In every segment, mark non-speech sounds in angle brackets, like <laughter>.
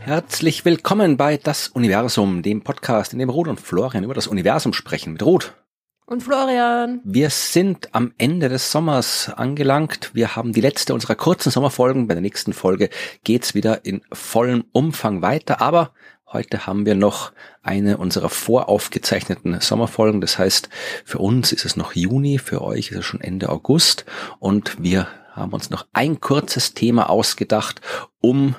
Herzlich willkommen bei Das Universum, dem Podcast, in dem Ruth und Florian über das Universum sprechen. Mit Ruth. Und Florian. Wir sind am Ende des Sommers angelangt. Wir haben die letzte unserer kurzen Sommerfolgen. Bei der nächsten Folge geht's wieder in vollem Umfang weiter. Aber heute haben wir noch eine unserer voraufgezeichneten Sommerfolgen. Das heißt, für uns ist es noch Juni, für euch ist es schon Ende August. Und wir haben uns noch ein kurzes Thema ausgedacht, um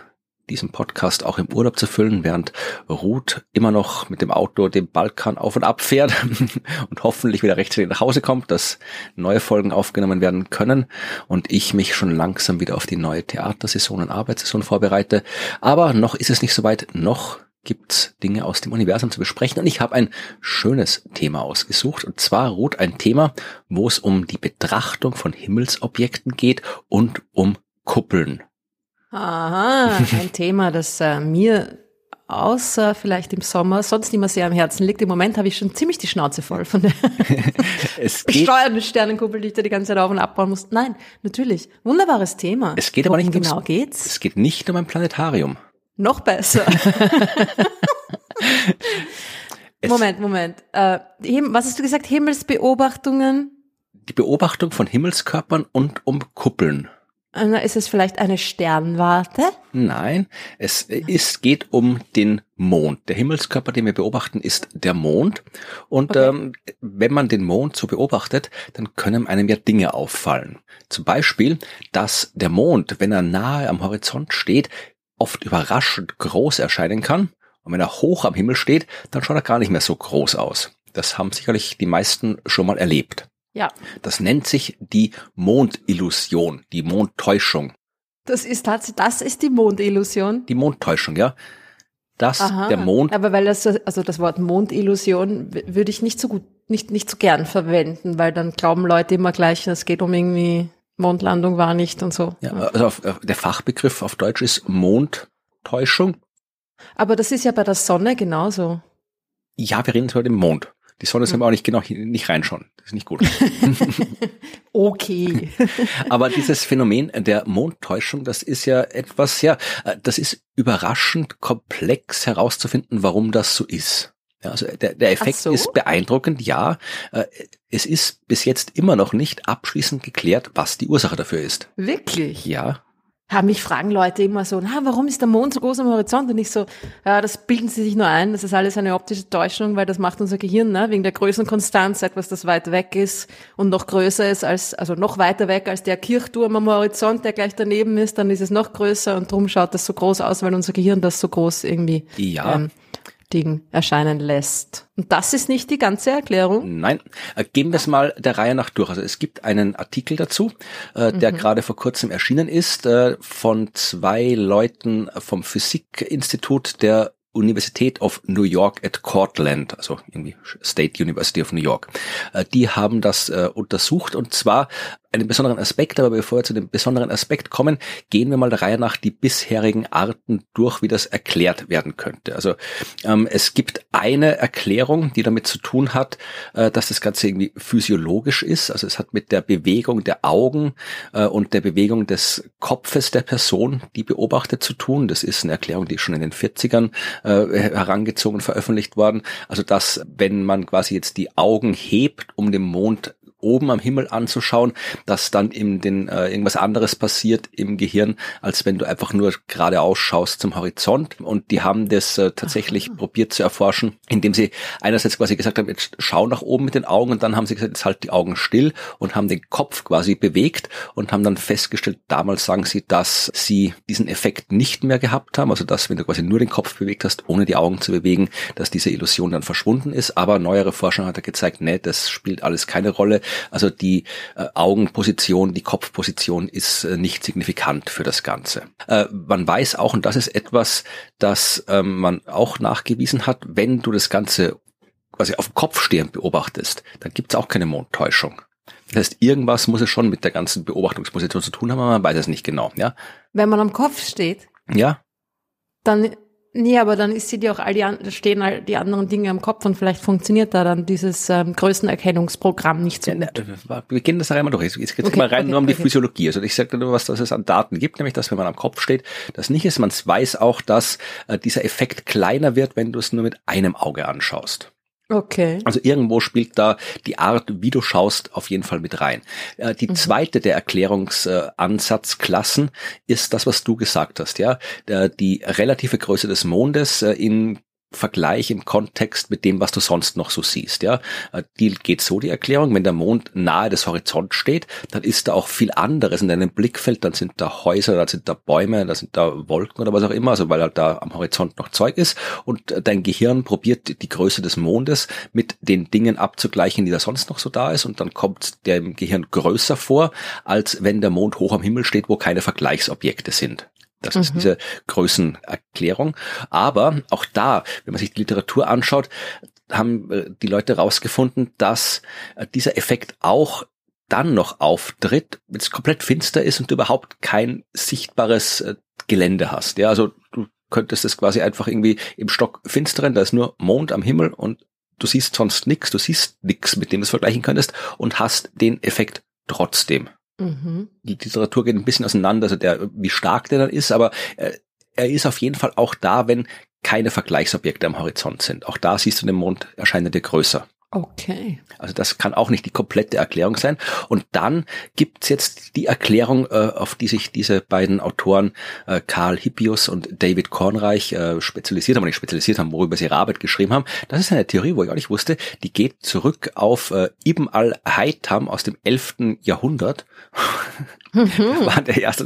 diesen Podcast auch im Urlaub zu füllen, während Ruth immer noch mit dem Auto den Balkan auf und ab fährt <laughs> und hoffentlich wieder rechtzeitig nach Hause kommt, dass neue Folgen aufgenommen werden können und ich mich schon langsam wieder auf die neue Theatersaison und Arbeitssaison vorbereite. Aber noch ist es nicht soweit, noch gibt's Dinge aus dem Universum zu besprechen und ich habe ein schönes Thema ausgesucht und zwar Ruth ein Thema, wo es um die Betrachtung von Himmelsobjekten geht und um Kuppeln. Aha, <laughs> ein Thema, das äh, mir außer vielleicht im Sommer sonst immer sehr am Herzen liegt. Im Moment habe ich schon ziemlich die Schnauze voll von der <laughs> besteuerten Sternenkuppel, die ich da die ganze Zeit auf und abbauen muss. Nein, natürlich. Wunderbares Thema. Es geht aber nicht genau ums, geht's. Es geht nicht um ein Planetarium. Noch besser. <laughs> Moment, Moment. Äh, was hast du gesagt? Himmelsbeobachtungen? Die Beobachtung von Himmelskörpern und um Kuppeln. Ist es vielleicht eine Sternwarte? Nein, es ist, geht um den Mond. Der Himmelskörper, den wir beobachten, ist der Mond. Und okay. ähm, wenn man den Mond so beobachtet, dann können einem ja Dinge auffallen. Zum Beispiel, dass der Mond, wenn er nahe am Horizont steht, oft überraschend groß erscheinen kann. Und wenn er hoch am Himmel steht, dann schaut er gar nicht mehr so groß aus. Das haben sicherlich die meisten schon mal erlebt. Ja. Das nennt sich die Mondillusion, die Mondtäuschung. Das ist tatsächlich, das ist die Mondillusion. Die Mondtäuschung, ja. Das, Aha, der Mond. Aber weil das, also das Wort Mondillusion würde ich nicht so gut, nicht, nicht so gern verwenden, weil dann glauben Leute immer gleich, es geht um irgendwie Mondlandung war nicht und so. Ja, also auf, der Fachbegriff auf Deutsch ist Mondtäuschung. Aber das ist ja bei der Sonne genauso. Ja, wir reden über den Mond. Die Sonne soll man auch nicht genau nicht reinschauen. Das ist nicht gut. <laughs> okay. <laughs> Aber dieses Phänomen der Mondtäuschung, das ist ja etwas, ja, das ist überraschend komplex herauszufinden, warum das so ist. Ja, also der, der Effekt so? ist beeindruckend, ja. Es ist bis jetzt immer noch nicht abschließend geklärt, was die Ursache dafür ist. Wirklich? Ja haben mich fragen Leute immer so, na, warum ist der Mond so groß am Horizont? Und ich so, ja, das bilden sie sich nur ein, das ist alles eine optische Täuschung, weil das macht unser Gehirn, ne? wegen der Größenkonstanz, etwas, das weit weg ist und noch größer ist als, also noch weiter weg als der Kirchturm am Horizont, der gleich daneben ist, dann ist es noch größer und drum schaut das so groß aus, weil unser Gehirn das so groß irgendwie ja. ähm, Ding erscheinen lässt. Und das ist nicht die ganze Erklärung? Nein. Äh, geben wir es mal der Reihe nach durch. Also es gibt einen Artikel dazu, äh, der mhm. gerade vor kurzem erschienen ist, äh, von zwei Leuten vom Physikinstitut der Universität of New York at Cortland, also irgendwie State University of New York. Die haben das untersucht und zwar einen besonderen Aspekt, aber bevor wir zu dem besonderen Aspekt kommen, gehen wir mal der Reihe nach die bisherigen Arten durch, wie das erklärt werden könnte. Also ähm, es gibt eine Erklärung, die damit zu tun hat, äh, dass das Ganze irgendwie physiologisch ist. Also es hat mit der Bewegung der Augen äh, und der Bewegung des Kopfes der Person, die beobachtet, zu tun. Das ist eine Erklärung, die schon in den 40ern äh, herangezogen, veröffentlicht worden. Also dass, wenn man quasi jetzt die Augen hebt, um dem Mond oben am Himmel anzuschauen, dass dann eben den, äh, irgendwas anderes passiert im Gehirn, als wenn du einfach nur geradeaus schaust zum Horizont. Und die haben das äh, tatsächlich Aha. probiert zu erforschen, indem sie einerseits quasi gesagt haben, jetzt schau nach oben mit den Augen und dann haben sie gesagt, jetzt halt die Augen still und haben den Kopf quasi bewegt und haben dann festgestellt, damals sagen sie, dass sie diesen Effekt nicht mehr gehabt haben, also dass wenn du quasi nur den Kopf bewegt hast, ohne die Augen zu bewegen, dass diese Illusion dann verschwunden ist. Aber neuere Forschung hat gezeigt, nee, das spielt alles keine Rolle. Also die äh, Augenposition, die Kopfposition ist äh, nicht signifikant für das Ganze. Äh, man weiß auch, und das ist etwas, das ähm, man auch nachgewiesen hat, wenn du das Ganze quasi auf dem Kopf stehend beobachtest, dann gibt es auch keine Mondtäuschung. Das heißt, irgendwas muss es schon mit der ganzen Beobachtungsposition zu tun haben, aber man weiß es nicht genau, ja. Wenn man am Kopf steht? Ja. Dann Nee, aber dann ist sie dir auch all die, stehen all die anderen Dinge am Kopf und vielleicht funktioniert da dann dieses ähm, Größenerkennungsprogramm nicht so Ja, gut. wir gehen das einmal durch. Jetzt geht's Okay, mal rein okay, nur um die okay. Physiologie. Also ich sage nur, was das es an Daten gibt, nämlich dass wenn man am Kopf steht, das nicht ist. Man weiß auch, dass äh, dieser Effekt kleiner wird, wenn du es nur mit einem Auge anschaust. Okay. Also irgendwo spielt da die Art, wie du schaust, auf jeden Fall mit rein. Äh, Die zweite der Erklärungsansatzklassen ist das, was du gesagt hast, ja. Der- Die relative Größe des Mondes äh, in Vergleich im Kontext mit dem, was du sonst noch so siehst, ja. Äh, Die geht so die Erklärung, wenn der Mond nahe des Horizonts steht, dann ist da auch viel anderes in deinem Blickfeld, dann sind da Häuser, dann sind da Bäume, dann sind da Wolken oder was auch immer, also weil halt da am Horizont noch Zeug ist und äh, dein Gehirn probiert die Größe des Mondes mit den Dingen abzugleichen, die da sonst noch so da ist und dann kommt der im Gehirn größer vor, als wenn der Mond hoch am Himmel steht, wo keine Vergleichsobjekte sind. Das ist Mhm. diese Größenerklärung. Aber auch da, wenn man sich die Literatur anschaut, haben äh, die Leute herausgefunden, dass äh, dieser Effekt auch dann noch auftritt, wenn es komplett finster ist und du überhaupt kein sichtbares äh, Gelände hast. Ja, also du könntest es quasi einfach irgendwie im Stock finsteren, da ist nur Mond am Himmel und du siehst sonst nichts, du siehst nichts, mit dem du es vergleichen könntest und hast den Effekt trotzdem Mhm. die Literatur geht ein bisschen auseinander, also der, wie stark der dann ist, aber äh, er ist auf jeden Fall auch da, wenn keine Vergleichsobjekte am Horizont sind. Auch da siehst du den Mond erscheint er größer. Okay. Also das kann auch nicht die komplette Erklärung sein. Und dann gibt's jetzt die Erklärung, äh, auf die sich diese beiden Autoren, äh, Karl Hippius und David Kornreich, äh, spezialisiert haben, nicht spezialisiert haben, worüber sie ihre Arbeit geschrieben haben. Das ist eine Theorie, wo ich auch nicht wusste, die geht zurück auf äh, Ibn al-Haytham aus dem 11. Jahrhundert. War der erste.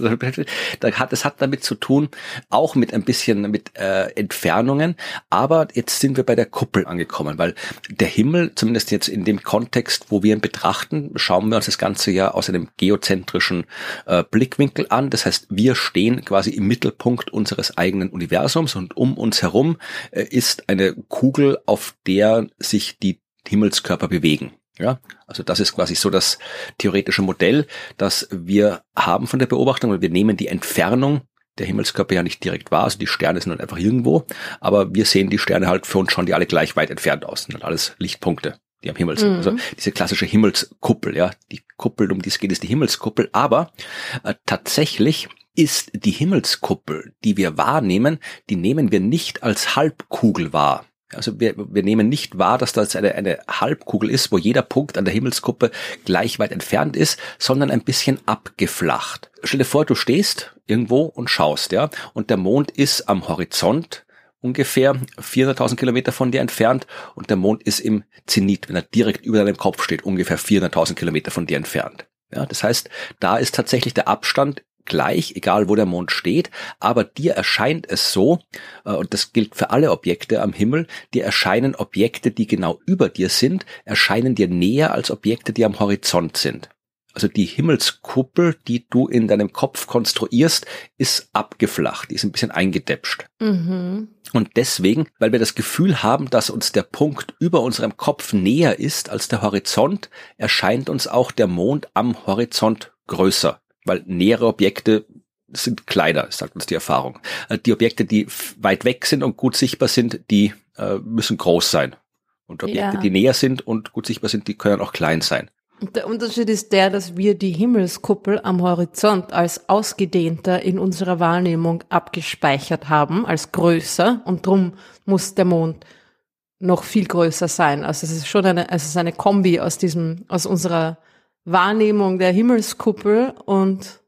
Da hat, es hat damit zu tun, auch mit ein bisschen mit äh, Entfernungen. Aber jetzt sind wir bei der Kuppel angekommen, weil der Himmel, zumindest jetzt in dem Kontext, wo wir ihn betrachten, schauen wir uns das Ganze ja aus einem geozentrischen äh, Blickwinkel an. Das heißt, wir stehen quasi im Mittelpunkt unseres eigenen Universums und um uns herum äh, ist eine Kugel, auf der sich die Himmelskörper bewegen. Ja, also das ist quasi so das theoretische Modell, das wir haben von der Beobachtung, weil wir nehmen die Entfernung der Himmelskörper ja nicht direkt wahr, also die Sterne sind halt einfach irgendwo, aber wir sehen die Sterne halt für uns schon, die alle gleich weit entfernt aus sind, halt alles Lichtpunkte, die am Himmel sind. Mhm. Also diese klassische Himmelskuppel, ja, die Kuppel, um die es geht, ist die Himmelskuppel, aber äh, tatsächlich ist die Himmelskuppel, die wir wahrnehmen, die nehmen wir nicht als Halbkugel wahr. Also wir, wir nehmen nicht wahr, dass das eine, eine Halbkugel ist, wo jeder Punkt an der Himmelskuppe gleich weit entfernt ist, sondern ein bisschen abgeflacht. Stell dir vor, du stehst irgendwo und schaust, ja, und der Mond ist am Horizont ungefähr 400.000 Kilometer von dir entfernt und der Mond ist im Zenit, wenn er direkt über deinem Kopf steht, ungefähr 400.000 Kilometer von dir entfernt. Ja, das heißt, da ist tatsächlich der Abstand gleich, egal wo der Mond steht, aber dir erscheint es so, äh, und das gilt für alle Objekte am Himmel, dir erscheinen Objekte, die genau über dir sind, erscheinen dir näher als Objekte, die am Horizont sind. Also die Himmelskuppel, die du in deinem Kopf konstruierst, ist abgeflacht, die ist ein bisschen eingedäpscht. Mhm. Und deswegen, weil wir das Gefühl haben, dass uns der Punkt über unserem Kopf näher ist als der Horizont, erscheint uns auch der Mond am Horizont größer, weil nähere Objekte sind kleiner, sagt uns die Erfahrung. Äh, Die Objekte, die weit weg sind und gut sichtbar sind, die äh, müssen groß sein. Und Objekte, Ja. die näher sind und gut sichtbar sind, die können auch klein sein. Und Der Unterschied ist der, dass wir die Himmelskuppel am Horizont als ausgedehnter in unserer Wahrnehmung abgespeichert haben, als größer und drum muss der Mond noch viel größer sein. Also es ist schon eine, also es ist eine Kombi aus diesem, aus unserer Wahrnehmung der Himmelskuppel und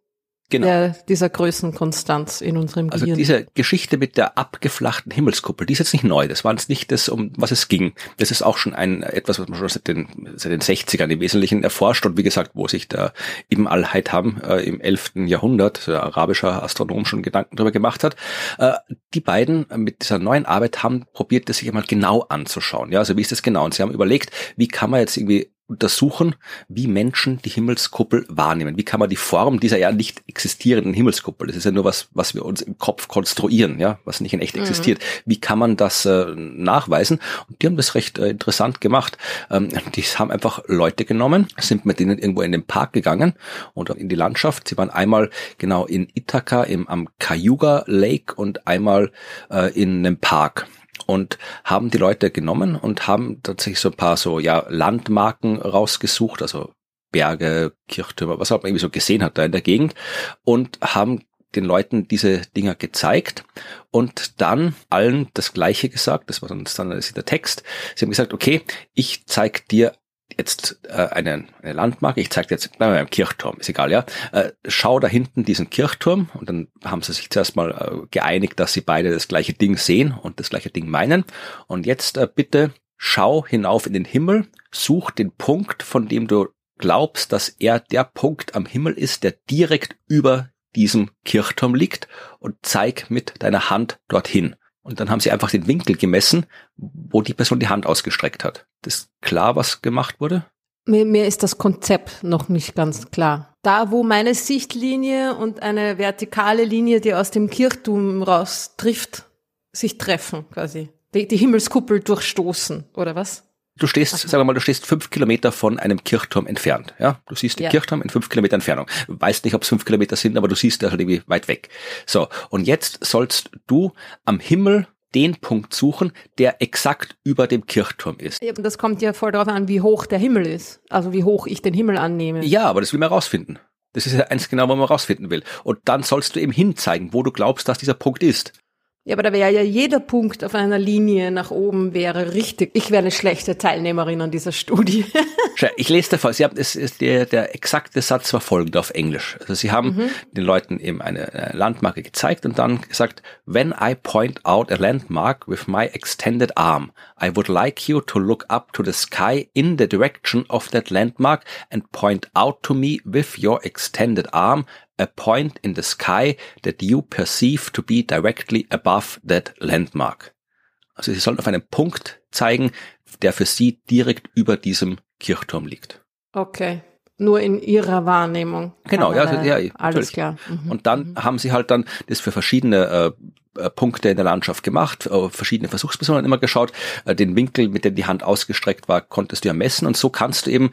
Genau. der, dieser Größenkonstanz in unserem Also Gehirn. diese Geschichte mit der abgeflachten Himmelskuppel, die ist jetzt nicht neu. Das war jetzt nicht das, um was es ging. Das ist auch schon ein etwas, was man schon seit den, seit den 60ern im Wesentlichen erforscht und wie gesagt, wo sich der Ibn al-Haytham äh, im 11. Jahrhundert, der arabischer Astronom, schon Gedanken darüber gemacht hat. Äh, die beiden mit dieser neuen Arbeit haben probiert, das sich einmal genau anzuschauen. Ja, also wie ist das genau? Und sie haben überlegt, wie kann man jetzt irgendwie untersuchen, wie Menschen die Himmelskuppel wahrnehmen. Wie kann man die Form dieser ja nicht existierenden Himmelskuppel, das ist ja nur was, was wir uns im Kopf konstruieren, ja, was nicht in echt mhm. existiert. Wie kann man das äh, nachweisen? Und die haben das recht äh, interessant gemacht. Ähm, die haben einfach Leute genommen, sind mit denen irgendwo in den Park gegangen und in die Landschaft. Sie waren einmal genau in Ithaca im, am Cayuga Lake und einmal äh, in einem Park und haben die Leute genommen und haben tatsächlich so ein paar so ja Landmarken rausgesucht, also Berge, Kirchtürme, was auch man irgendwie so gesehen hat da in der Gegend und haben den Leuten diese Dinger gezeigt und dann allen das Gleiche gesagt, das war dann standardisiert der Text. Sie haben gesagt, okay, ich zeig dir jetzt äh, eine, eine Landmarke, ich zeige jetzt bleiben wir beim Kirchturm, ist egal, ja. Äh, schau da hinten diesen Kirchturm und dann haben sie sich zuerst mal äh, geeinigt, dass sie beide das gleiche Ding sehen und das gleiche Ding meinen. Und jetzt äh, bitte schau hinauf in den Himmel, such den Punkt, von dem du glaubst, dass er der Punkt am Himmel ist, der direkt über diesem Kirchturm liegt und zeig mit deiner Hand dorthin. Und dann haben sie einfach den Winkel gemessen, wo die Person die Hand ausgestreckt hat. Das ist klar, was gemacht wurde? Mir, mir ist das Konzept noch nicht ganz klar. Da, wo meine Sichtlinie und eine vertikale Linie, die aus dem Kirchturm raus trifft, sich treffen quasi. Die, die Himmelskuppel durchstoßen, oder was? Du stehst, sagen wir mal, du stehst fünf Kilometer von einem Kirchturm entfernt. Ja, du siehst den ja. Kirchturm in fünf Kilometer Entfernung. Weißt nicht, ob es fünf Kilometer sind, aber du siehst da halt irgendwie weit weg. So. Und jetzt sollst du am Himmel den Punkt suchen, der exakt über dem Kirchturm ist. Ja, das kommt ja voll darauf an, wie hoch der Himmel ist. Also wie hoch ich den Himmel annehme. Ja, aber das will man rausfinden. Das ist ja eins genau, was man rausfinden will. Und dann sollst du eben hinzeigen, wo du glaubst, dass dieser Punkt ist. Ja, aber da wäre ja jeder Punkt auf einer Linie nach oben wäre richtig. Ich wäre eine schlechte Teilnehmerin an dieser Studie. <laughs> ich lese davor. Sie haben, es ist der, der exakte Satz war folgender auf Englisch. Also Sie haben mhm. den Leuten eben eine Landmarke gezeigt und dann gesagt, when I point out a landmark with my extended arm, I would like you to look up to the sky in the direction of that landmark and point out to me with your extended arm a point in the sky that you perceive to be directly above that landmark. Also Sie sollen auf einen Punkt zeigen, der für Sie direkt über diesem Kirchturm liegt. Okay. Nur in Ihrer Wahrnehmung. Genau, ja, also, ja, alles natürlich. klar. Mhm. Und dann mhm. haben Sie halt dann das für verschiedene äh, äh Punkte in der Landschaft gemacht, äh, verschiedene Versuchspersonen immer geschaut, äh, den Winkel, mit dem die Hand ausgestreckt war, konntest du ja messen und so kannst du eben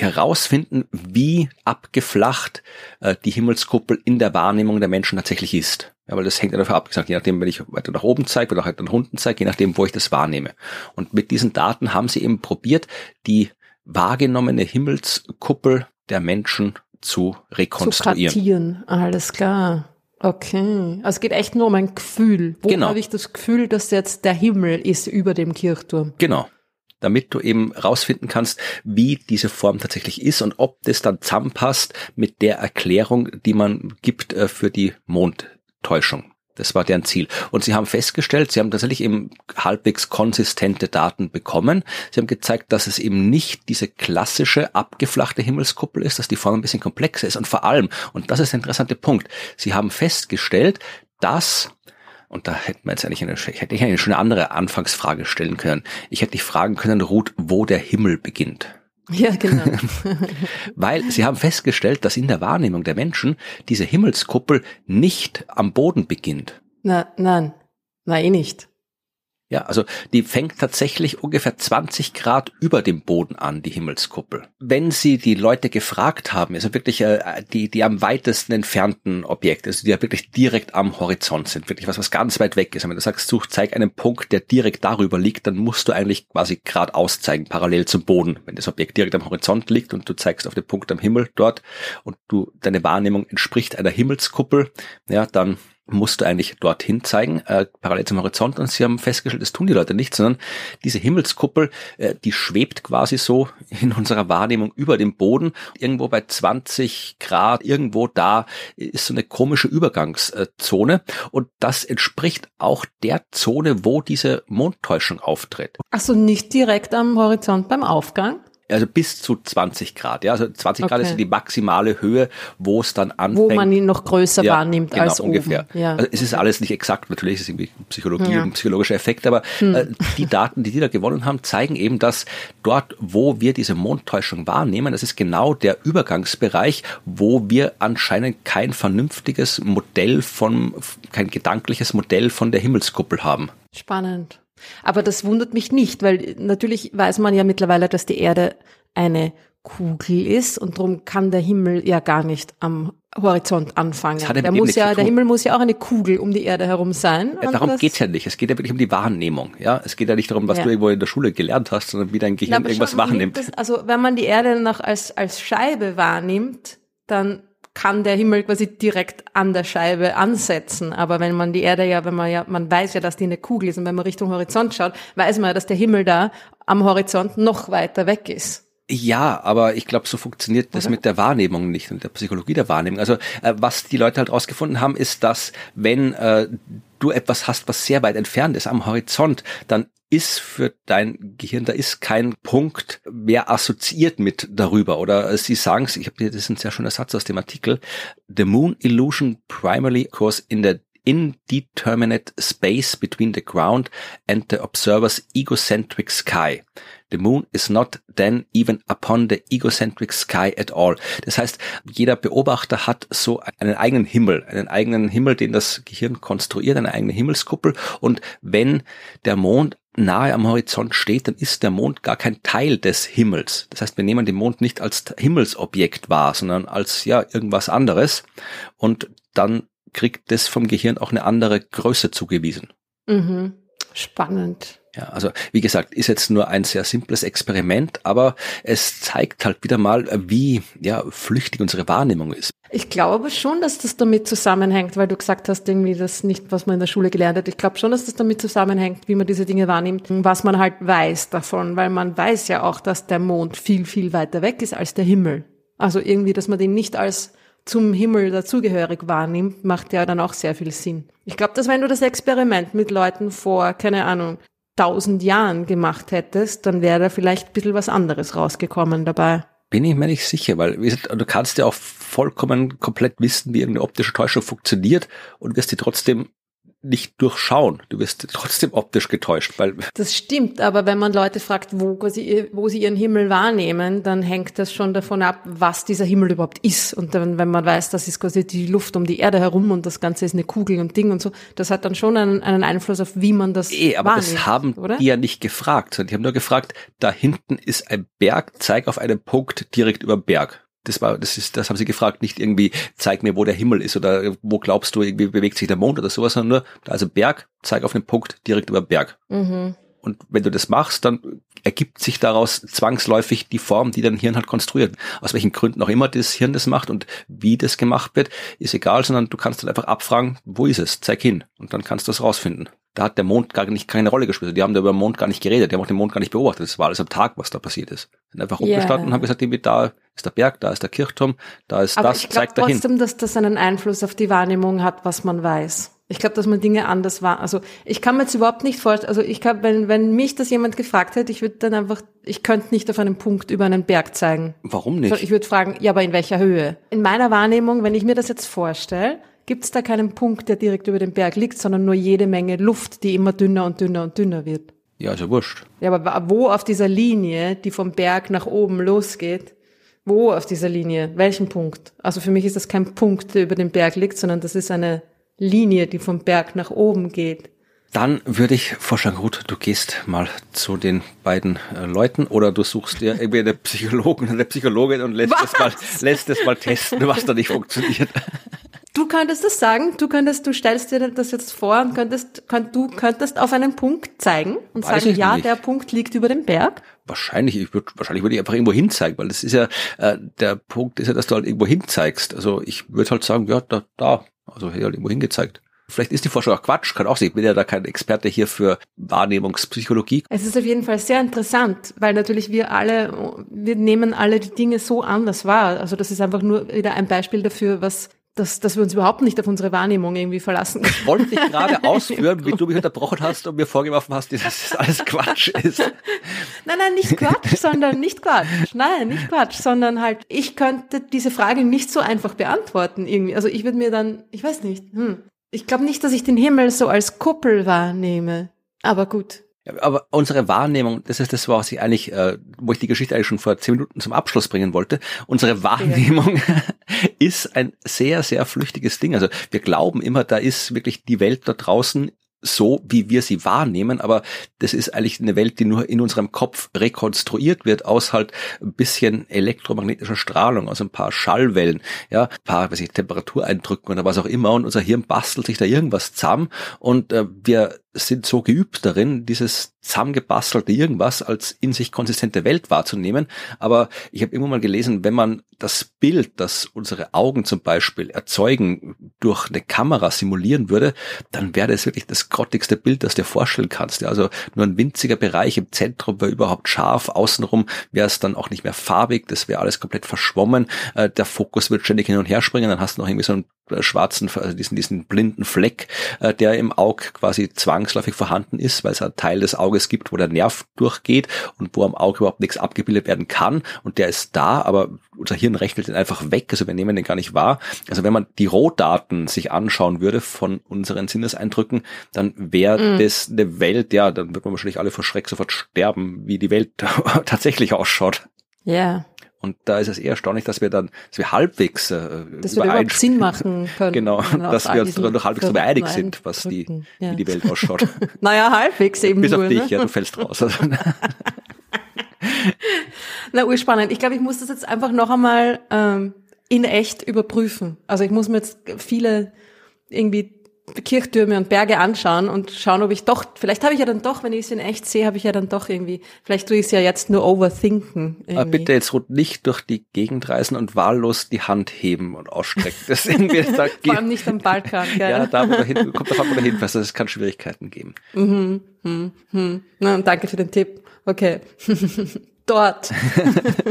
herausfinden, wie abgeflacht äh, die Himmelskuppel in der Wahrnehmung der Menschen tatsächlich ist. Ja, weil das hängt ja davon ab, gesagt, je nachdem, wenn ich weiter nach oben zeige oder halt nach unten zeige, je nachdem, wo ich das wahrnehme. Und mit diesen Daten haben sie eben probiert, die wahrgenommene Himmelskuppel der Menschen zu rekonstruieren. Zu kartieren, alles klar. Okay, also es geht echt nur um ein Gefühl. Wo genau. habe ich das Gefühl, dass jetzt der Himmel ist über dem Kirchturm? Genau damit du eben rausfinden kannst, wie diese Form tatsächlich ist und ob das dann zusammenpasst mit der Erklärung, die man gibt äh, für die Mondtäuschung. Das war deren Ziel. Und sie haben festgestellt, sie haben tatsächlich eben halbwegs konsistente Daten bekommen. Sie haben gezeigt, dass es eben nicht diese klassische abgeflachte Himmelskuppel ist, dass die Form ein bisschen komplexer ist. Und vor allem, und das ist der interessante Punkt, sie haben festgestellt, dass und da hätten wir jetzt eigentlich eine, hätte ich eine schöne andere Anfangsfrage stellen können. Ich hätte dich fragen können, Ruth, wo der Himmel beginnt. <laughs> Ja, genau. <laughs> Weil sie haben festgestellt, dass in der Wahrnehmung der Menschen diese Himmelskuppel nicht am Boden beginnt. Na, nein, nein, eh nicht. Ja, also die fängt tatsächlich ungefähr 20 Grad über dem Boden an, die Himmelskuppel. Wenn Sie die Leute gefragt haben, also wirklich äh, die, die am weitesten entfernten Objekte, also die ja wirklich direkt am Horizont sind, wirklich was, was ganz weit weg ist. Und wenn du sagst, such, zeig einen Punkt, der direkt darüber liegt, dann musst du eigentlich quasi geradeaus zeigen, parallel zum Boden. Wenn das Objekt direkt am Horizont liegt und du zeigst auf den Punkt am Himmel dort und du, deine Wahrnehmung entspricht einer Himmelskuppel, ja, dann musst du eigentlich dorthin zeigen, äh, parallel zum Horizont. Und sie haben festgestellt, das tun die Leute nicht, sondern diese Himmelskuppel, äh, die schwebt quasi so <laughs> in unserer Wahrnehmung über dem Boden. Irgendwo bei 20 Grad, irgendwo da ist so eine komische Übergangszone. Und das entspricht auch der Zone, wo diese Mondtäuschung auftritt. Ach so, nicht direkt am Horizont beim Aufgang? Also bis zu 20 Grad. Ja, also 20 okay. Grad ist die maximale Höhe, wo es dann anfängt. Wo man ihn noch größer ja, wahrnimmt genau, als ungefähr. Oben. Ja. Also es ist alles nicht exakt, natürlich ist es irgendwie Psychologie ja. und psychologischer Effekt, aber hm. äh, die Daten, die die da gewonnen haben, zeigen eben, dass dort, wo wir diese Mondtäuschung wahrnehmen, das ist genau der Übergangsbereich, wo wir anscheinend kein vernünftiges Modell von, kein gedankliches Modell von der Himmelskuppel haben. Spannend. Aber das wundert mich nicht, weil natürlich weiß man ja mittlerweile, dass die Erde eine Kugel ist und darum kann der Himmel ja gar nicht am Horizont anfangen. Der, muss ja, der Himmel muss ja auch eine Kugel um die Erde herum sein. Ja, darum geht's ja nicht. Es geht ja wirklich um die Wahrnehmung. Ja, es geht ja nicht darum, was ja. du irgendwo in der Schule gelernt hast, sondern wie dein Gehirn Na, irgendwas wahrnimmt. Das, also wenn man die Erde noch als als Scheibe wahrnimmt, dann kann der Himmel quasi direkt an der Scheibe ansetzen. Aber wenn man die Erde ja, wenn man ja, man weiß ja, dass die eine Kugel ist und wenn man Richtung Horizont schaut, weiß man ja, dass der Himmel da am Horizont noch weiter weg ist. Ja, aber ich glaube, so funktioniert das Oder? mit der Wahrnehmung nicht und der Psychologie der Wahrnehmung. Also äh, was die Leute halt rausgefunden haben, ist, dass wenn äh, du etwas hast, was sehr weit entfernt ist am Horizont, dann ist für dein Gehirn, da ist kein Punkt mehr assoziiert mit darüber. Oder sie sagen es, ich habe das ist ein sehr schöner Satz aus dem Artikel, The Moon Illusion primarily occurs in the indeterminate space between the ground and the observer's egocentric sky. The moon is not then even upon the egocentric sky at all. Das heißt, jeder Beobachter hat so einen eigenen Himmel, einen eigenen Himmel, den das Gehirn konstruiert, eine eigene Himmelskuppel. Und wenn der Mond nahe am Horizont steht, dann ist der Mond gar kein Teil des Himmels. Das heißt, wir nehmen den Mond nicht als Himmelsobjekt wahr, sondern als ja irgendwas anderes. Und dann kriegt das vom Gehirn auch eine andere Größe zugewiesen. Mhm. Spannend. Ja, also wie gesagt, ist jetzt nur ein sehr simples Experiment, aber es zeigt halt wieder mal, wie ja, flüchtig unsere Wahrnehmung ist. Ich glaube schon, dass das damit zusammenhängt, weil du gesagt hast, irgendwie das nicht, was man in der Schule gelernt hat. Ich glaube schon, dass das damit zusammenhängt, wie man diese Dinge wahrnimmt, was man halt weiß davon, weil man weiß ja auch, dass der Mond viel, viel weiter weg ist als der Himmel. Also irgendwie, dass man den nicht als zum Himmel dazugehörig wahrnimmt, macht ja dann auch sehr viel Sinn. Ich glaube, dass wenn du das Experiment mit Leuten vor, keine Ahnung, tausend Jahren gemacht hättest, dann wäre da vielleicht ein bisschen was anderes rausgekommen dabei. Bin ich mir nicht sicher, weil du kannst ja auch vollkommen komplett wissen, wie irgendeine optische Täuschung funktioniert und wirst die trotzdem nicht durchschauen. Du wirst trotzdem optisch getäuscht. Weil das stimmt, aber wenn man Leute fragt, wo, sie, wo sie ihren Himmel wahrnehmen, dann hängt das schon davon ab, was dieser Himmel überhaupt ist. Und dann, wenn man weiß, das ist quasi die Luft um die Erde herum und das Ganze ist eine Kugel und Ding und so, das hat dann schon einen, einen Einfluss auf, wie man das eh, aber wahrnimmt, das haben oder? die ja nicht gefragt. Die haben nur gefragt, da hinten ist ein Berg, zeig auf einen Punkt direkt über Berg. Das war, das ist, das haben sie gefragt, nicht irgendwie, zeig mir, wo der Himmel ist oder wo glaubst du, irgendwie bewegt sich der Mond oder sowas, sondern nur, also Berg, zeig auf den Punkt direkt über Berg. Mhm. Und wenn du das machst, dann ergibt sich daraus zwangsläufig die Form, die dein Hirn halt konstruiert. Aus welchen Gründen auch immer das Hirn das macht und wie das gemacht wird, ist egal, sondern du kannst dann einfach abfragen, wo ist es? Zeig hin. Und dann kannst du es rausfinden. Da hat der Mond gar nicht keine Rolle gespielt. Die haben da über den Mond gar nicht geredet. Die haben auch den Mond gar nicht beobachtet. Das war alles am Tag, was da passiert ist. Sind einfach yeah. rumgestanden und haben gesagt, da ist der Berg, da ist der Kirchturm, da ist Aber das, ich zeig dahin. trotzdem, dass das einen Einfluss auf die Wahrnehmung hat, was man weiß. Ich glaube, dass man Dinge anders war. Also ich kann mir jetzt überhaupt nicht vorstellen, also ich kann, wenn, wenn mich das jemand gefragt hätte, ich würde dann einfach, ich könnte nicht auf einen Punkt über einen Berg zeigen. Warum nicht? Ich würde fragen, ja, aber in welcher Höhe? In meiner Wahrnehmung, wenn ich mir das jetzt vorstelle, gibt es da keinen Punkt, der direkt über dem Berg liegt, sondern nur jede Menge Luft, die immer dünner und dünner und dünner wird. Ja, ist ja wurscht. Ja, aber wo auf dieser Linie, die vom Berg nach oben losgeht, wo auf dieser Linie? Welchen Punkt? Also für mich ist das kein Punkt, der über dem Berg liegt, sondern das ist eine Linie, die vom Berg nach oben geht. Dann würde ich vorschlagen, Ruth, du gehst mal zu den beiden äh, Leuten oder du suchst dir irgendwie eine Psychologin oder eine Psychologin und lässt es mal, lässt es mal testen, was da nicht funktioniert. Du könntest das sagen, du könntest, du stellst dir das jetzt vor und könntest, könnt, du könntest auf einen Punkt zeigen und Weiß sagen, ja, nicht. der Punkt liegt über dem Berg. Wahrscheinlich, ich würde, wahrscheinlich würde ich einfach irgendwo hinzeigen, weil das ist ja, äh, der Punkt ist ja, dass du halt irgendwo hinzeigst. Also ich würde halt sagen, ja, da, da, also hier halt irgendwo hingezeigt. Vielleicht ist die Forschung auch Quatsch, kann auch sein. Ich bin ja da kein Experte hier für Wahrnehmungspsychologie. Es ist auf jeden Fall sehr interessant, weil natürlich wir alle, wir nehmen alle die Dinge so anders wahr. Also das ist einfach nur wieder ein Beispiel dafür, was dass, dass wir uns überhaupt nicht auf unsere Wahrnehmung irgendwie verlassen können. Ich wollte dich gerade <laughs> ausführen, wie du mich unterbrochen hast und mir vorgeworfen hast, dass das alles Quatsch ist. Nein, nein, nicht Quatsch, sondern nicht Quatsch. Nein, nicht Quatsch, sondern halt, ich könnte diese Frage nicht so einfach beantworten irgendwie. Also ich würde mir dann, ich weiß nicht, hm. ich glaube nicht, dass ich den Himmel so als Kuppel wahrnehme. Aber gut, aber unsere Wahrnehmung, das ist das, was ich eigentlich, äh, wo ich die Geschichte eigentlich schon vor zehn Minuten zum Abschluss bringen wollte. Unsere Wahrnehmung ja. <laughs> ist ein sehr, sehr flüchtiges Ding. Also wir glauben immer, da ist wirklich die Welt da draußen so, wie wir sie wahrnehmen, aber das ist eigentlich eine Welt, die nur in unserem Kopf rekonstruiert wird aus halt ein bisschen elektromagnetischer Strahlung, aus ein paar Schallwellen, ja, ein paar, weiß ich, Temperatureindrücken oder was auch immer und unser Hirn bastelt sich da irgendwas zusammen und äh, wir sind so geübt darin, dieses zusammengebastelte irgendwas als in sich konsistente Welt wahrzunehmen. Aber ich habe immer mal gelesen, wenn man das Bild, das unsere Augen zum Beispiel erzeugen, durch eine Kamera simulieren würde, dann wäre das wirklich das grottigste Bild, das du dir vorstellen kannst. Also nur ein winziger Bereich im Zentrum wäre überhaupt scharf, außenrum wäre es dann auch nicht mehr farbig, das wäre alles komplett verschwommen, äh, der Fokus wird ständig hin und her springen, dann hast du noch irgendwie so äh, schwarzen, also diesen, diesen blinden Fleck, äh, der im Auge quasi zwangsläufig vorhanden ist, weil es einen Teil des Auges gibt, wo der Nerv durchgeht und wo am Auge überhaupt nichts abgebildet werden kann und der ist da, aber unser Hirn rechnet den einfach weg, also wir nehmen den gar nicht wahr. Also wenn man die Rohdaten sich anschauen würde von unseren Sinneseindrücken, dann wäre mm. das eine Welt, ja, dann wird man wahrscheinlich alle vor Schreck sofort sterben, wie die Welt <laughs> tatsächlich ausschaut. Ja. Yeah. Und da ist es eher erstaunlich, dass wir dann, dass wir halbwegs äh, dass wir überhaupt Sinn machen <laughs> können. Genau, <laughs> dass wir uns noch halbwegs darüber einig sind, was die, ja. wie die Welt ausschaut. <laughs> naja, halbwegs eben Bis nur, auf dich, ne? ja, du fällst raus. Na, urspannend. Ich glaube, ich muss das jetzt einfach noch einmal ähm, in echt überprüfen. Also ich muss mir jetzt viele irgendwie Kirchtürme und Berge anschauen und schauen, ob ich doch, vielleicht habe ich ja dann doch, wenn ich es in echt sehe, habe ich ja dann doch irgendwie, vielleicht tue ich es ja jetzt nur overthinken. Irgendwie. Aber bitte jetzt nicht durch die Gegend reisen und wahllos die Hand heben und ausstrecken. Das irgendwie da <laughs> Vor allem nicht am Balkan, gell? Ja, da hin, kommt davon, wo du hinfährst, es kann Schwierigkeiten geben. Mhm, hm, hm. Na, danke für den Tipp. Okay. <laughs> dort.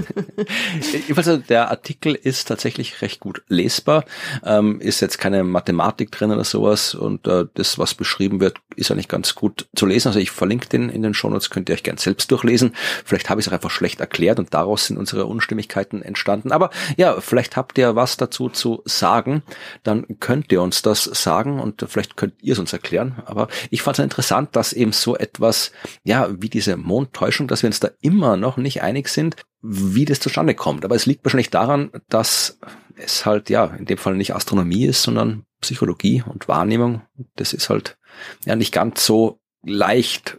<laughs> also der Artikel ist tatsächlich recht gut lesbar, ähm, ist jetzt keine Mathematik drin oder sowas und äh, das, was beschrieben wird, ist eigentlich ganz gut zu lesen. Also ich verlinke den in den Shownotes, könnt ihr euch gern selbst durchlesen. Vielleicht habe ich es einfach schlecht erklärt und daraus sind unsere Unstimmigkeiten entstanden. Aber ja, vielleicht habt ihr was dazu zu sagen, dann könnt ihr uns das sagen und vielleicht könnt ihr es uns erklären. Aber ich fand es interessant, dass eben so etwas, ja, wie diese Mondtäuschung, dass wir uns da immer noch nicht einig sind, wie das zustande kommt. Aber es liegt wahrscheinlich daran, dass es halt, ja, in dem Fall nicht Astronomie ist, sondern Psychologie und Wahrnehmung. Das ist halt ja nicht ganz so leicht,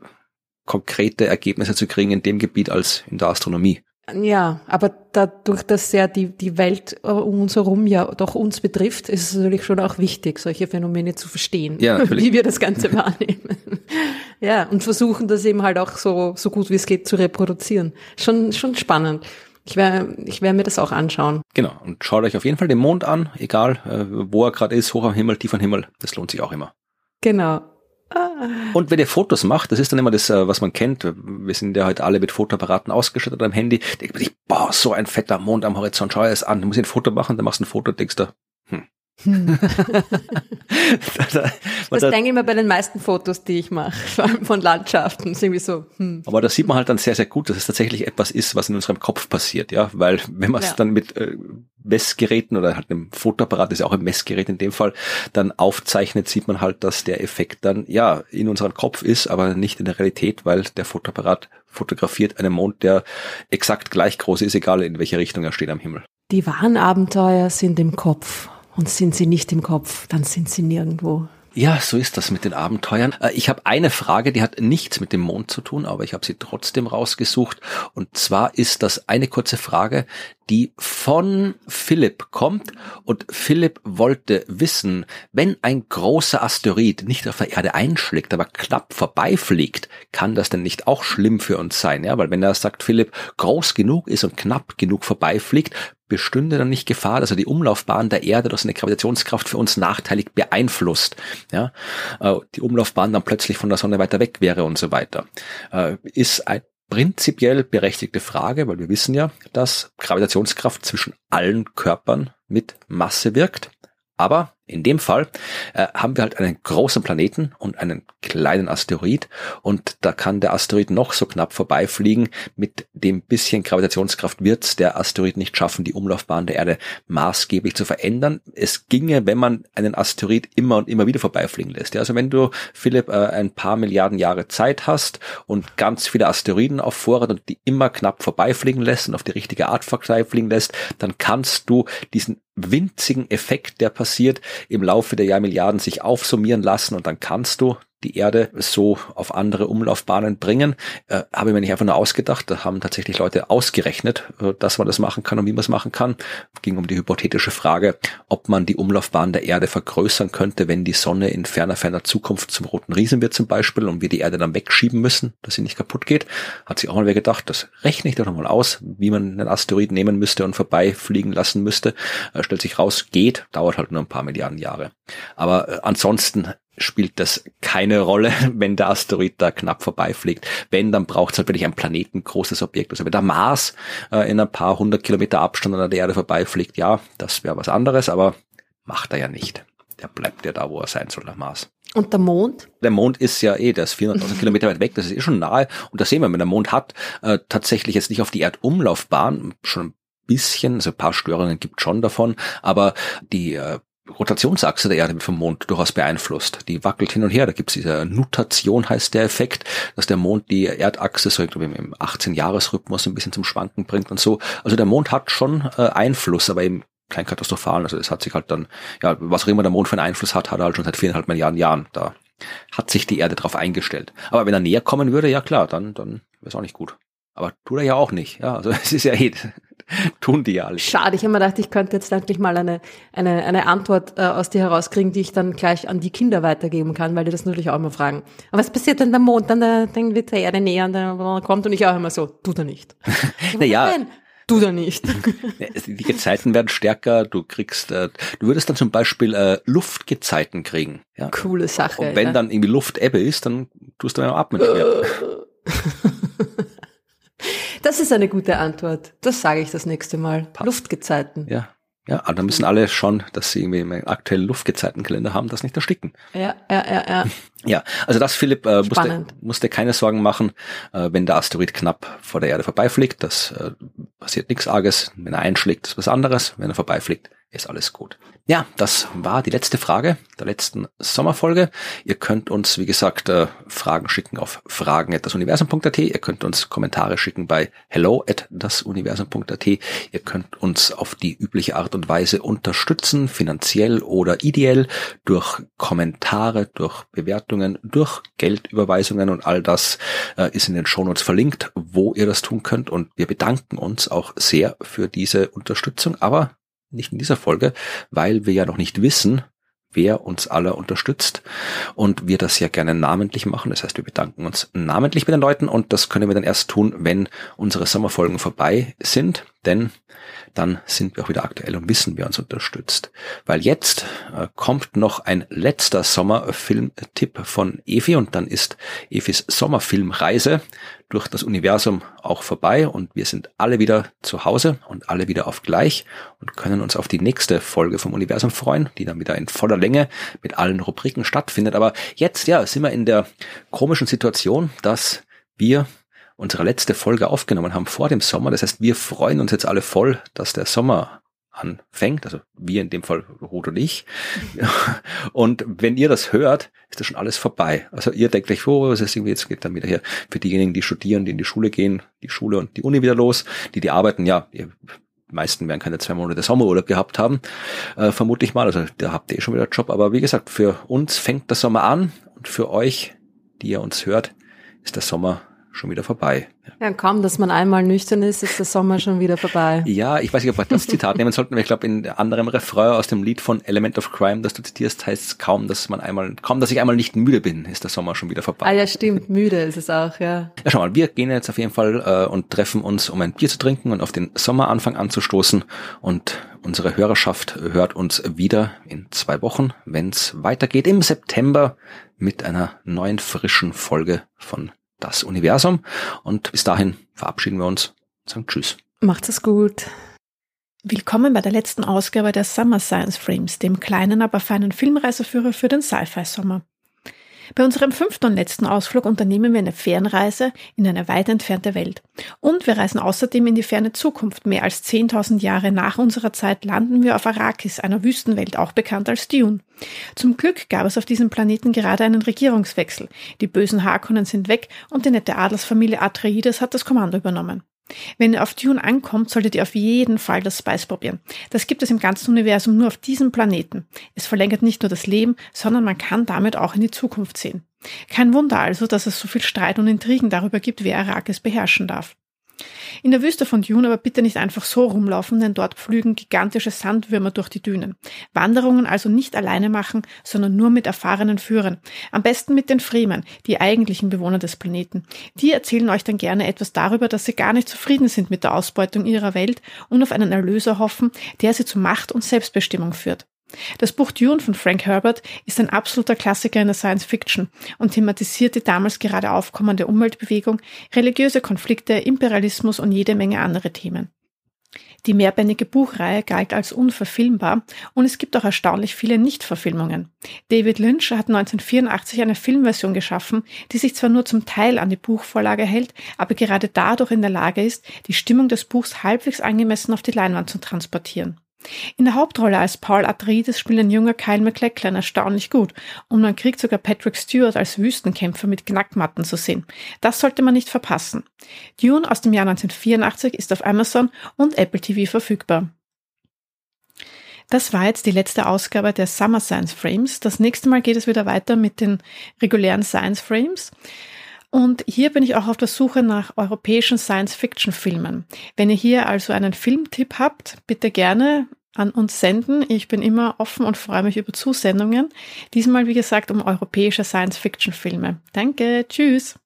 konkrete Ergebnisse zu kriegen in dem Gebiet als in der Astronomie. Ja, aber dadurch, dass ja die, die Welt um uns herum ja doch uns betrifft, ist es natürlich schon auch wichtig, solche Phänomene zu verstehen, ja, <laughs> wie wir das Ganze wahrnehmen. ja, und versuchen das eben halt auch so, so gut wie es geht zu reproduzieren. Schon, schon spannend. Ich werde ich werd mir das auch anschauen. Genau, und schaut euch auf jeden Fall den Mond an, egal äh, wo er gerade ist, hoch am Himmel, tief am Himmel, das lohnt sich auch immer. Genau. Und wenn ihr Fotos macht, das ist dann immer das, äh, was man kennt. Wir sind ja heute alle mit Fotoapparaten ausgestattet am Handy. Denkt man sich, boah, so ein fetter Mond am Horizont, schau es an. Du musst ein Foto machen, dann machst du ein Foto, denkst du, hm, <laughs> das denke ich mir bei den meisten Fotos, die ich mache, <laughs> vor allem von Landschaften, ist irgendwie so. Hm. Aber da sieht man halt dann sehr, sehr gut, dass es tatsächlich etwas ist, was in unserem Kopf passiert, ja, weil wenn man es ja. dann mit äh, Messgeräten oder halt einem Fotoapparat, das ist ja auch ein Messgerät in dem Fall, dann aufzeichnet, sieht man halt, dass der Effekt dann ja in unserem Kopf ist, aber nicht in der Realität, weil der Fotoapparat fotografiert einen Mond, der exakt gleich groß ist, egal in welche Richtung er steht am Himmel. Die wahren Abenteuer sind im Kopf. Und sind sie nicht im Kopf, dann sind sie nirgendwo. Ja, so ist das mit den Abenteuern. Äh, ich habe eine Frage, die hat nichts mit dem Mond zu tun, aber ich habe sie trotzdem rausgesucht. Und zwar ist das eine kurze Frage, die von Philipp kommt. Und Philipp wollte wissen, wenn ein großer Asteroid nicht auf der Erde einschlägt, aber knapp vorbeifliegt, kann das denn nicht auch schlimm für uns sein? Ja, weil wenn er sagt, Philipp groß genug ist und knapp genug vorbeifliegt, bestünde dann nicht Gefahr, dass er die Umlaufbahn der Erde durch seine Gravitationskraft für uns nachteilig beeinflusst. Ja, äh, die Umlaufbahn dann plötzlich von der Sonne weiter weg wäre und so weiter. Äh, ist ein prinzipiell berechtigte Frage, weil wir wissen ja, dass Gravitationskraft zwischen allen Körpern mit Masse wirkt. Aber in dem Fall äh, haben wir halt einen großen Planeten und einen kleinen Asteroid und da kann der Asteroid noch so knapp vorbeifliegen. Mit dem bisschen Gravitationskraft wird der Asteroid nicht schaffen, die Umlaufbahn der Erde maßgeblich zu verändern. Es ginge, wenn man einen Asteroid immer und immer wieder vorbeifliegen lässt. Ja, also wenn du, Philipp, äh, ein paar Milliarden Jahre Zeit hast und ganz viele Asteroiden auf Vorrat und die immer knapp vorbeifliegen lässt und auf die richtige Art vorbeifliegen lässt, dann kannst du diesen winzigen Effekt, der passiert, im Laufe der Jahrmilliarden sich aufsummieren lassen und dann kannst du die Erde so auf andere Umlaufbahnen bringen. Äh, habe ich mir nicht einfach nur ausgedacht. Da haben tatsächlich Leute ausgerechnet, äh, dass man das machen kann und wie man es machen kann. Ging um die hypothetische Frage, ob man die Umlaufbahn der Erde vergrößern könnte, wenn die Sonne in ferner, ferner Zukunft zum roten Riesen wird zum Beispiel und wir die Erde dann wegschieben müssen, dass sie nicht kaputt geht. Hat sich auch mal wer gedacht, das rechne ich doch nochmal aus, wie man einen Asteroid nehmen müsste und vorbeifliegen lassen müsste. Äh, stellt sich raus, geht, dauert halt nur ein paar Milliarden Jahre. Aber äh, ansonsten spielt das keine Rolle, <laughs> wenn der Asteroid da knapp vorbeifliegt. Wenn, dann braucht es halt wirklich ein planetengroßes Objekt. Also wenn der Mars äh, in ein paar hundert Kilometer Abstand an der Erde vorbeifliegt, ja, das wäre was anderes, aber macht er ja nicht. Der bleibt ja da, wo er sein soll, der Mars. Und der Mond? Der Mond ist ja eh, der ist 400.000 Kilometer weit weg, das ist eh schon nahe. Und das sehen wir, wenn der Mond hat, äh, tatsächlich jetzt nicht auf die Erdumlaufbahn, schon ein bisschen, also ein paar Störungen gibt schon davon, aber die äh, Rotationsachse der Erde vom Mond durchaus beeinflusst. Die wackelt hin und her. Da gibt es diese Nutation, heißt der Effekt, dass der Mond die Erdachse so im 18-Jahres-Rhythmus ein bisschen zum Schwanken bringt und so. Also der Mond hat schon äh, Einfluss, aber eben kein katastrophalen. Also es hat sich halt dann, ja, was auch immer der Mond für einen Einfluss hat, hat er halt schon seit viereinhalb Milliarden Jahren. Da hat sich die Erde drauf eingestellt. Aber wenn er näher kommen würde, ja klar, dann, dann wäre es auch nicht gut. Aber tut er ja auch nicht. Ja, also <laughs> es ist ja eh <laughs> tun die ja alle. Schade, ich habe mir gedacht, ich könnte jetzt endlich mal eine, eine, eine Antwort äh, aus dir herauskriegen, die ich dann gleich an die Kinder weitergeben kann, weil die das natürlich auch immer fragen. Aber was passiert, wenn der Mond dann, der, dann wird der Erde näher und dann kommt und ich auch immer so, tut er nicht. <laughs> naja. Tut er nicht. <laughs> Die Gezeiten werden stärker, du kriegst, äh, du würdest dann zum Beispiel äh, Luftgezeiten kriegen. Ja. Coole Sache. Und wenn ja. dann irgendwie Luftebbe ist, dann tust du beim Atmen nicht mehr. Das ist eine gute Antwort. Das sage ich das nächste Mal. Passt. Luftgezeiten. Ja. Ja, aber da müssen alle schon, dass sie irgendwie einen aktuellen Luftgezeitenkalender haben, das nicht ersticken. Ja, ja, ja, ja. <laughs> Ja, also das, Philipp, äh, musste, musste keine Sorgen machen, äh, wenn der Asteroid knapp vor der Erde vorbeifliegt. Das äh, passiert nichts Arges. Wenn er einschlägt, ist was anderes. Wenn er vorbeifliegt, ist alles gut. Ja, das war die letzte Frage der letzten Sommerfolge. Ihr könnt uns, wie gesagt, äh, Fragen schicken auf fragen.dasuniversum.at. Ihr könnt uns Kommentare schicken bei hello@dasuniversum.at. Ihr könnt uns auf die übliche Art und Weise unterstützen, finanziell oder ideell, durch Kommentare, durch Bewertungen, durch Geldüberweisungen und all das äh, ist in den Shownotes verlinkt, wo ihr das tun könnt. Und wir bedanken uns auch sehr für diese Unterstützung. Aber nicht in dieser Folge, weil wir ja noch nicht wissen, wer uns alle unterstützt und wir das ja gerne namentlich machen. Das heißt, wir bedanken uns namentlich bei den Leuten und das können wir dann erst tun, wenn unsere Sommerfolgen vorbei sind, denn dann sind wir auch wieder aktuell und wissen, wer uns unterstützt. Weil jetzt äh, kommt noch ein letzter Sommerfilmtipp von Evi und dann ist Evis Sommerfilmreise durch das Universum auch vorbei und wir sind alle wieder zu Hause und alle wieder auf gleich und können uns auf die nächste Folge vom Universum freuen, die dann wieder in voller Länge mit allen Rubriken stattfindet. Aber jetzt, ja, sind wir in der komischen Situation, dass wir unsere letzte Folge aufgenommen haben vor dem Sommer. Das heißt, wir freuen uns jetzt alle voll, dass der Sommer anfängt, also wir in dem Fall Ruth und ich. <laughs> Und wenn ihr das hört, ist das schon alles vorbei. Also ihr denkt gleich, oh, es ist irgendwie, jetzt geht dann wieder hier für diejenigen, die studieren, die in die Schule gehen, die Schule und die Uni wieder los, die, die arbeiten, ja, die meisten werden keine zwei Monate Sommerurlaub gehabt haben, äh, vermute ich mal. Also da habt ihr eh schon wieder Job. Aber wie gesagt, für uns fängt der Sommer an und für euch, die ihr uns hört, ist der Sommer schon wieder vorbei. Ja, kaum, dass man einmal nüchtern ist, ist der Sommer schon wieder vorbei. Ja, ich weiß nicht, ob wir das Zitat nehmen sollten, weil ich glaube, in anderem Refrain aus dem Lied von Element of Crime, das du zitierst, heißt es kaum, dass man einmal, kaum, dass ich einmal nicht müde bin, ist der Sommer schon wieder vorbei. Ah ja, stimmt, müde ist es auch, ja. Ja, schau mal, wir gehen jetzt auf jeden Fall äh, und treffen uns, um ein Bier zu trinken und auf den Sommeranfang anzustoßen und unsere Hörerschaft hört uns wieder in zwei Wochen, wenn es weitergeht im September mit einer neuen frischen Folge von das Universum. Und bis dahin verabschieden wir uns und sagen Tschüss. Macht es gut. Willkommen bei der letzten Ausgabe der Summer Science Frames, dem kleinen, aber feinen Filmreiseführer für den Sci-Fi-Sommer. Bei unserem fünften und letzten Ausflug unternehmen wir eine Fernreise in eine weit entfernte Welt. Und wir reisen außerdem in die ferne Zukunft. Mehr als 10.000 Jahre nach unserer Zeit landen wir auf Arrakis, einer Wüstenwelt, auch bekannt als Dune. Zum Glück gab es auf diesem Planeten gerade einen Regierungswechsel. Die bösen Harkonnen sind weg und die nette Adelsfamilie Atreides hat das Kommando übernommen. Wenn ihr auf Dune ankommt, solltet ihr auf jeden Fall das Spice probieren. Das gibt es im ganzen Universum nur auf diesem Planeten. Es verlängert nicht nur das Leben, sondern man kann damit auch in die Zukunft sehen. Kein Wunder also, dass es so viel Streit und Intrigen darüber gibt, wer Arrakis beherrschen darf. In der Wüste von Dune aber bitte nicht einfach so rumlaufen, denn dort pflügen gigantische Sandwürmer durch die Dünen. Wanderungen also nicht alleine machen, sondern nur mit erfahrenen Führern. Am besten mit den Fremen, die eigentlichen Bewohner des Planeten. Die erzählen euch dann gerne etwas darüber, dass sie gar nicht zufrieden sind mit der Ausbeutung ihrer Welt und auf einen Erlöser hoffen, der sie zu Macht und Selbstbestimmung führt. Das Buch Dune von Frank Herbert ist ein absoluter Klassiker in der Science Fiction und thematisiert die damals gerade aufkommende Umweltbewegung, religiöse Konflikte, Imperialismus und jede Menge andere Themen. Die mehrbändige Buchreihe galt als unverfilmbar und es gibt auch erstaunlich viele Nichtverfilmungen. David Lynch hat 1984 eine Filmversion geschaffen, die sich zwar nur zum Teil an die Buchvorlage hält, aber gerade dadurch in der Lage ist, die Stimmung des Buchs halbwegs angemessen auf die Leinwand zu transportieren. In der Hauptrolle als Paul Atreides spielt ein junger Kyle MacLachlan erstaunlich gut und man kriegt sogar Patrick Stewart als Wüstenkämpfer mit Knackmatten zu sehen. Das sollte man nicht verpassen. Dune aus dem Jahr 1984 ist auf Amazon und Apple TV verfügbar. Das war jetzt die letzte Ausgabe der Summer Science Frames. Das nächste Mal geht es wieder weiter mit den regulären Science Frames. Und hier bin ich auch auf der Suche nach europäischen Science-Fiction-Filmen. Wenn ihr hier also einen Filmtipp habt, bitte gerne an uns senden. Ich bin immer offen und freue mich über Zusendungen. Diesmal, wie gesagt, um europäische Science-Fiction-Filme. Danke, tschüss.